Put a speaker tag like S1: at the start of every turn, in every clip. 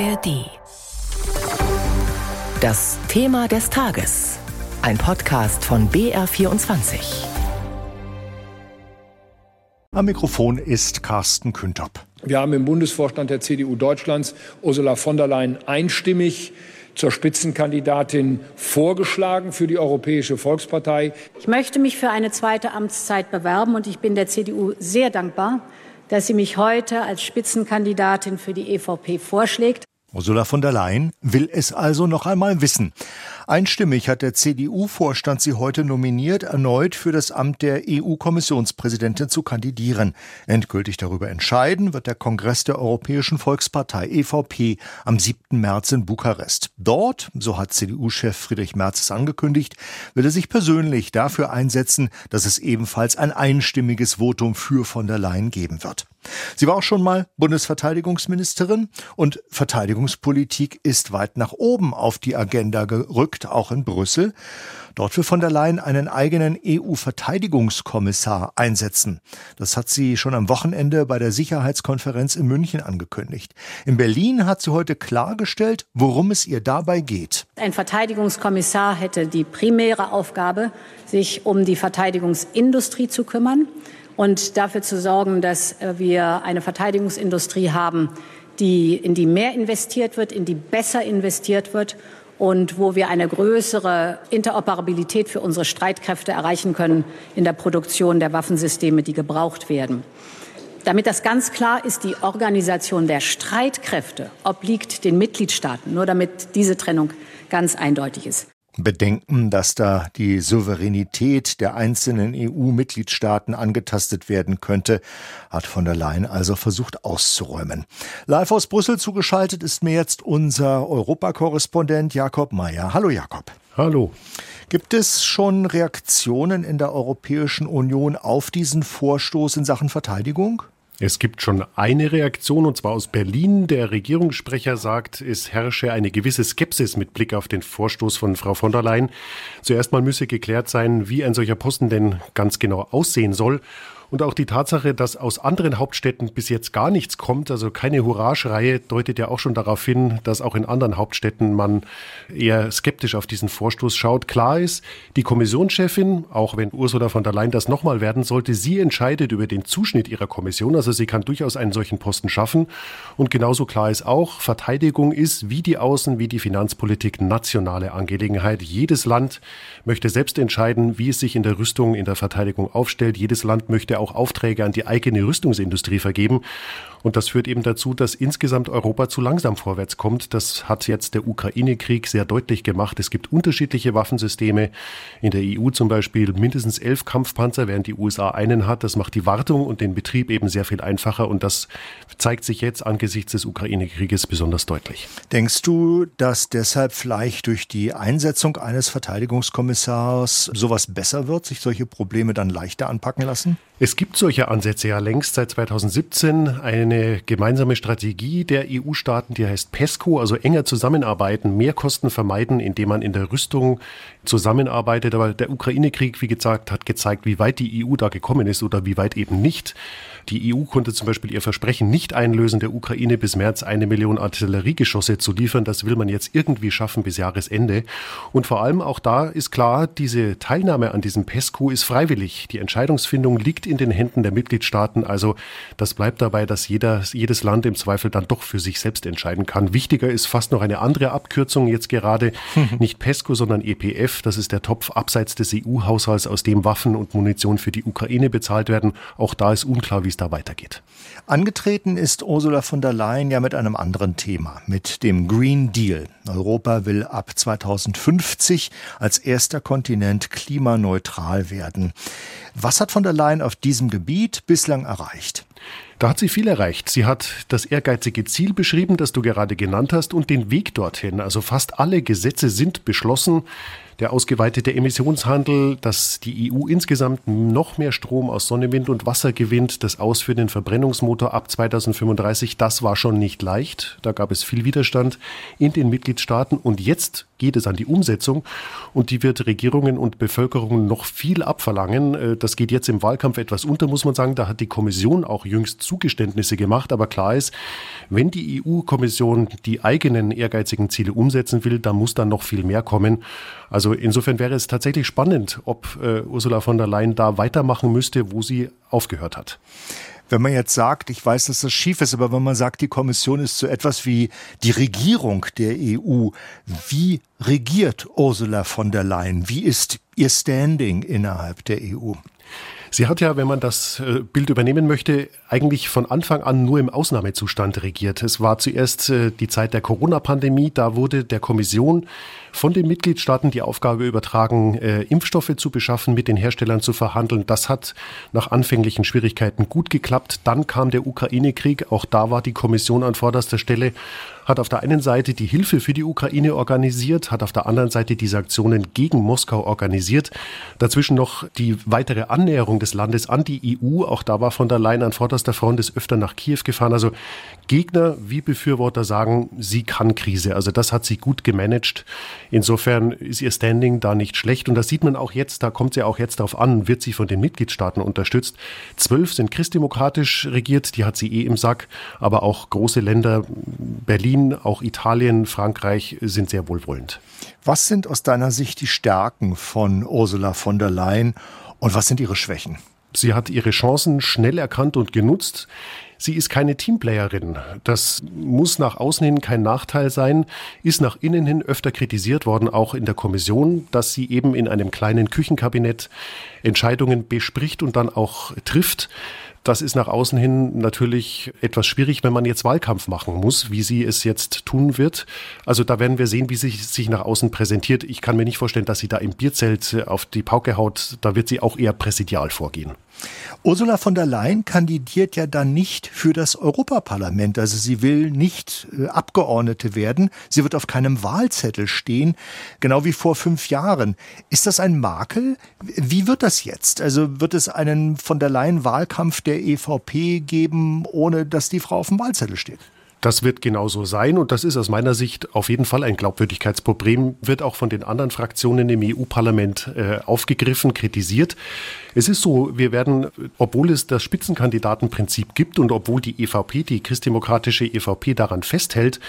S1: ARD. Das Thema des Tages. Ein Podcast von BR24.
S2: Am Mikrofon ist Carsten Küntop.
S3: Wir haben im Bundesvorstand der CDU Deutschlands Ursula von der Leyen einstimmig zur Spitzenkandidatin vorgeschlagen für die Europäische Volkspartei.
S4: Ich möchte mich für eine zweite Amtszeit bewerben und ich bin der CDU sehr dankbar, dass sie mich heute als Spitzenkandidatin für die EVP vorschlägt.
S2: Ursula von der Leyen will es also noch einmal wissen. Einstimmig hat der CDU-Vorstand sie heute nominiert, erneut für das Amt der EU-Kommissionspräsidentin zu kandidieren. Endgültig darüber entscheiden wird der Kongress der Europäischen Volkspartei EVP am 7. März in Bukarest. Dort, so hat CDU-Chef Friedrich Merz es angekündigt, will er sich persönlich dafür einsetzen, dass es ebenfalls ein einstimmiges Votum für von der Leyen geben wird. Sie war auch schon mal Bundesverteidigungsministerin und Verteidigungspolitik ist weit nach oben auf die Agenda gerückt rückt, auch in Brüssel. Dort will von der Leyen einen eigenen EU-Verteidigungskommissar einsetzen. Das hat sie schon am Wochenende bei der Sicherheitskonferenz in München angekündigt. In Berlin hat sie heute klargestellt, worum es ihr dabei geht.
S4: Ein Verteidigungskommissar hätte die primäre Aufgabe, sich um die Verteidigungsindustrie zu kümmern und dafür zu sorgen, dass wir eine Verteidigungsindustrie haben, die, in die mehr investiert wird, in die besser investiert wird und wo wir eine größere Interoperabilität für unsere Streitkräfte erreichen können in der Produktion der Waffensysteme, die gebraucht werden. Damit das ganz klar ist, die Organisation der Streitkräfte obliegt den Mitgliedstaaten, nur damit diese Trennung ganz eindeutig ist.
S2: Bedenken, dass da die Souveränität der einzelnen EU-Mitgliedstaaten angetastet werden könnte, hat von der Leyen also versucht auszuräumen. Live aus Brüssel zugeschaltet ist mir jetzt unser Europakorrespondent Jakob Mayer. Hallo Jakob.
S5: Hallo.
S2: Gibt es schon Reaktionen in der Europäischen Union auf diesen Vorstoß in Sachen Verteidigung?
S5: Es gibt schon eine Reaktion, und zwar aus Berlin. Der Regierungssprecher sagt, es herrsche eine gewisse Skepsis mit Blick auf den Vorstoß von Frau von der Leyen. Zuerst mal müsse geklärt sein, wie ein solcher Posten denn ganz genau aussehen soll. Und auch die Tatsache, dass aus anderen Hauptstädten bis jetzt gar nichts kommt, also keine Hurraschreihe, deutet ja auch schon darauf hin, dass auch in anderen Hauptstädten man eher skeptisch auf diesen Vorstoß schaut. Klar ist, die Kommissionschefin, auch wenn Ursula von der Leyen das nochmal werden sollte, sie entscheidet über den Zuschnitt ihrer Kommission. Also sie kann durchaus einen solchen Posten schaffen. Und genauso klar ist auch, Verteidigung ist wie die Außen-, wie die Finanzpolitik nationale Angelegenheit. Jedes Land möchte selbst entscheiden, wie es sich in der Rüstung, in der Verteidigung aufstellt. Jedes Land möchte auch auch Aufträge an die eigene Rüstungsindustrie vergeben. Und das führt eben dazu, dass insgesamt Europa zu langsam vorwärts kommt. Das hat jetzt der Ukraine-Krieg sehr deutlich gemacht. Es gibt unterschiedliche Waffensysteme. In der EU zum Beispiel mindestens elf Kampfpanzer, während die USA einen hat. Das macht die Wartung und den Betrieb eben sehr viel einfacher. Und das zeigt sich jetzt angesichts des Ukraine-Krieges besonders deutlich.
S2: Denkst du, dass deshalb vielleicht durch die Einsetzung eines Verteidigungskommissars sowas besser wird, sich solche Probleme dann leichter anpacken lassen?
S5: Es gibt solche Ansätze ja längst seit 2017. Eine gemeinsame Strategie der EU-Staaten, die heißt PESCO, also enger zusammenarbeiten, mehr Kosten vermeiden, indem man in der Rüstung zusammenarbeitet. Aber der Ukraine-Krieg, wie gesagt, hat gezeigt, wie weit die EU da gekommen ist oder wie weit eben nicht. Die EU konnte zum Beispiel ihr Versprechen nicht einlösen, der Ukraine bis März eine Million Artilleriegeschosse zu liefern. Das will man jetzt irgendwie schaffen bis Jahresende. Und vor allem auch da ist klar, diese Teilnahme an diesem PESCO ist freiwillig. Die Entscheidungsfindung liegt in den Händen der Mitgliedstaaten. Also das bleibt dabei, dass jeder, jedes Land im Zweifel dann doch für sich selbst entscheiden kann. Wichtiger ist fast noch eine andere Abkürzung jetzt gerade. Nicht PESCO, sondern EPF. Das ist der Topf abseits des EU-Haushalts, aus dem Waffen und Munition für die Ukraine bezahlt werden. Auch da ist unklar, wie es da weitergeht.
S2: Angetreten ist Ursula von der Leyen ja mit einem anderen Thema, mit dem Green Deal. Europa will ab 2050 als erster Kontinent klimaneutral werden. Was hat von der Leyen auf diesem Gebiet bislang erreicht?
S5: Da hat sie viel erreicht. Sie hat das ehrgeizige Ziel beschrieben, das du gerade genannt hast, und den Weg dorthin. Also fast alle Gesetze sind beschlossen der ausgeweitete Emissionshandel, dass die EU insgesamt noch mehr Strom aus Sonne, Wind und Wasser gewinnt, das Aus für den Verbrennungsmotor ab 2035, das war schon nicht leicht. Da gab es viel Widerstand in den Mitgliedstaaten und jetzt geht es an die Umsetzung und die wird Regierungen und Bevölkerungen noch viel abverlangen. Äh, das geht jetzt im Wahlkampf etwas unter, muss man sagen. Da hat die Kommission auch jüngst Zugeständnisse gemacht, aber klar ist, wenn die EU-Kommission die eigenen ehrgeizigen Ziele umsetzen will, dann muss dann noch viel mehr kommen. Also insofern wäre es tatsächlich spannend, ob äh, Ursula von der Leyen da weitermachen müsste, wo sie aufgehört hat.
S2: Wenn man jetzt sagt, ich weiß, dass das schief ist, aber wenn man sagt, die Kommission ist so etwas wie die Regierung der EU, wie regiert Ursula von der Leyen? Wie ist ihr Standing innerhalb der EU?
S5: Sie hat ja, wenn man das äh, Bild übernehmen möchte, eigentlich von Anfang an nur im Ausnahmezustand regiert. Es war zuerst äh, die Zeit der Corona-Pandemie. Da wurde der Kommission von den Mitgliedstaaten die Aufgabe übertragen, äh, Impfstoffe zu beschaffen, mit den Herstellern zu verhandeln. Das hat nach anfänglichen Schwierigkeiten gut geklappt. Dann kam der Ukraine-Krieg. Auch da war die Kommission an vorderster Stelle hat auf der einen Seite die Hilfe für die Ukraine organisiert, hat auf der anderen Seite die Sanktionen gegen Moskau organisiert. Dazwischen noch die weitere Annäherung des Landes an die EU. Auch da war von der Leyen an vorderster Front des öfter nach Kiew gefahren. Also Gegner wie Befürworter sagen, sie kann Krise. Also das hat sie gut gemanagt. Insofern ist ihr Standing da nicht schlecht. Und das sieht man auch jetzt, da kommt sie auch jetzt darauf an, wird sie von den Mitgliedstaaten unterstützt. Zwölf sind christdemokratisch regiert, die hat sie eh im Sack. Aber auch große Länder, Berlin, auch Italien, Frankreich sind sehr wohlwollend.
S2: Was sind aus deiner Sicht die Stärken von Ursula von der Leyen und was sind ihre Schwächen?
S5: Sie hat ihre Chancen schnell erkannt und genutzt. Sie ist keine Teamplayerin. Das muss nach außen hin kein Nachteil sein, ist nach innen hin öfter kritisiert worden, auch in der Kommission, dass sie eben in einem kleinen Küchenkabinett Entscheidungen bespricht und dann auch trifft. Das ist nach außen hin natürlich etwas schwierig, wenn man jetzt Wahlkampf machen muss, wie sie es jetzt tun wird. Also da werden wir sehen, wie sie sich nach außen präsentiert. Ich kann mir nicht vorstellen, dass sie da im Bierzelt auf die Pauke haut. Da wird sie auch eher präsidial vorgehen.
S2: Ursula von der Leyen kandidiert ja dann nicht für das Europaparlament. Also sie will nicht äh, Abgeordnete werden. Sie wird auf keinem Wahlzettel stehen, genau wie vor fünf Jahren. Ist das ein Makel? Wie wird das jetzt? Also wird es einen von der Leyen Wahlkampf der EVP geben, ohne dass die Frau auf dem Wahlzettel steht?
S5: Das wird genauso sein und das ist aus meiner Sicht auf jeden Fall ein Glaubwürdigkeitsproblem, wird auch von den anderen Fraktionen im EU-Parlament äh, aufgegriffen, kritisiert. Es ist so, wir werden, obwohl es das Spitzenkandidatenprinzip gibt und obwohl die EVP, die christdemokratische EVP daran festhält,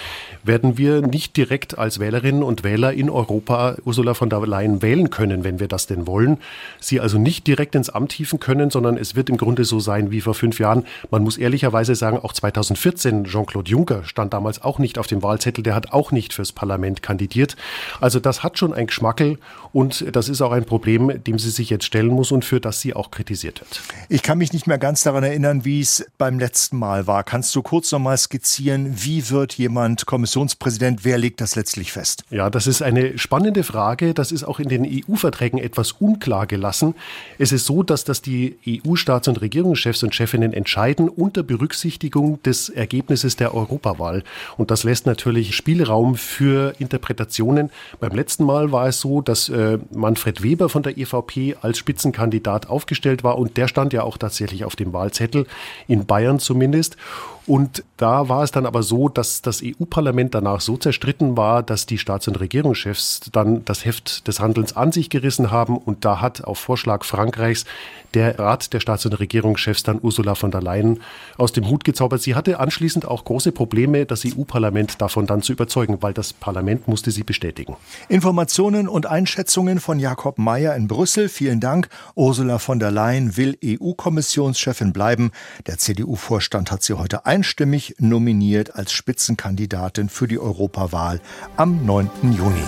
S5: werden wir nicht direkt als Wählerinnen und Wähler in Europa Ursula von der Leyen wählen können, wenn wir das denn wollen. Sie also nicht direkt ins Amt hieven können, sondern es wird im Grunde so sein wie vor fünf Jahren. Man muss ehrlicherweise sagen, auch 2014 Jean-Claude Juncker stand damals auch nicht auf dem Wahlzettel, der hat auch nicht fürs Parlament kandidiert. Also das hat schon ein Geschmackel und das ist auch ein Problem, dem sie sich jetzt stellen muss und für das sie auch kritisiert wird.
S2: Ich kann mich nicht mehr ganz daran erinnern, wie es beim letzten Mal war. Kannst du kurz noch mal skizzieren, wie wird jemand Kommissionspräsident? Wer legt das letztlich fest?
S5: Ja, das ist eine spannende Frage. Das ist auch in den EU-Verträgen etwas unklar gelassen. Es ist so, dass das die EU-Staats- und Regierungschefs und Chefinnen entscheiden unter Berücksichtigung des Ergebnisses der Europawahl. Und das lässt natürlich Spielraum für Interpretationen. Beim letzten Mal war es so, dass äh, Manfred Weber von der EVP als Spitzenkandidat aufgestellt war. Und der stand ja auch tatsächlich auf dem Wahlzettel, in Bayern zumindest. Und da war es dann aber so, dass das EU-Parlament danach so zerstritten war, dass die Staats- und Regierungschefs dann das Heft des Handelns an sich gerissen haben. Und da hat auf Vorschlag Frankreichs der Rat der Staats- und Regierungschefs dann Ursula von der Leyen aus dem Hut gezaubert. Sie hatte anschließend auch große Probleme, das EU-Parlament davon dann zu überzeugen, weil das Parlament musste sie bestätigen.
S2: Informationen und Einschätzungen von Jakob Mayer in Brüssel. Vielen Dank. Ursula von der Leyen will EU-Kommissionschefin bleiben. Der CDU-Vorstand hat sie heute einstimmig nominiert als Spitzenkandidatin für die Europawahl am 9. Juni.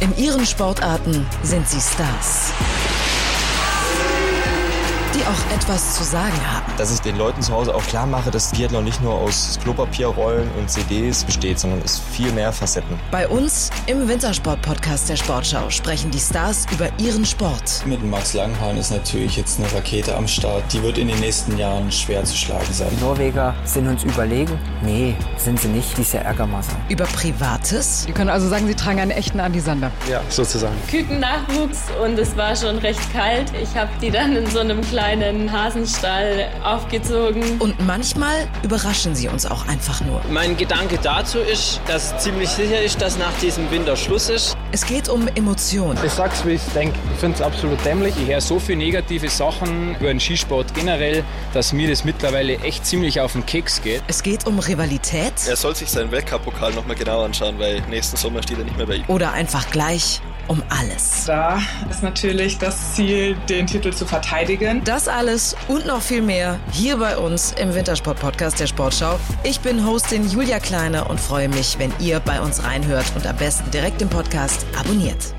S1: In ihren Sportarten sind sie Stars auch etwas zu sagen haben.
S6: Dass ich den Leuten zu Hause auch klar mache, dass Biathlon nicht nur aus Klopapierrollen und CDs besteht, sondern es viel mehr Facetten.
S1: Bei uns im Wintersport-Podcast der Sportschau sprechen die Stars über ihren Sport.
S7: Mit Max Langhahn ist natürlich jetzt eine Rakete am Start. Die wird in den nächsten Jahren schwer zu schlagen sein.
S8: Die Norweger sind uns überlegen? Nee, sind sie nicht. Die ist ja Ärgermasse.
S1: Über Privates?
S9: Sie können also sagen, Sie tragen einen echten Andi-Sander.
S10: Ja, sozusagen.
S11: Kükennachwuchs und es war schon recht kalt. Ich habe die dann in so einem kleinen kleinen Hasenstall aufgezogen.
S1: Und manchmal überraschen sie uns auch einfach nur.
S12: Mein Gedanke dazu ist, dass ziemlich sicher ist, dass nach diesem Winter Schluss ist.
S10: Es geht um Emotionen.
S12: Ich sag's, wie ich denke. Ich finde es absolut dämlich.
S13: Ich höre so viele negative Sachen über den Skisport generell, dass mir das mittlerweile echt ziemlich auf den Keks geht.
S10: Es geht um Rivalität.
S14: Er soll sich seinen Weltcup-Pokal nochmal genau anschauen, weil nächsten Sommer steht er nicht mehr bei ihm.
S10: Oder einfach gleich um alles.
S15: Da ist natürlich das Ziel, den Titel zu verteidigen.
S10: Das alles und noch viel mehr hier bei uns im Wintersport-Podcast der Sportschau. Ich bin Hostin Julia Kleine und freue mich, wenn ihr bei uns reinhört und am besten direkt den Podcast abonniert.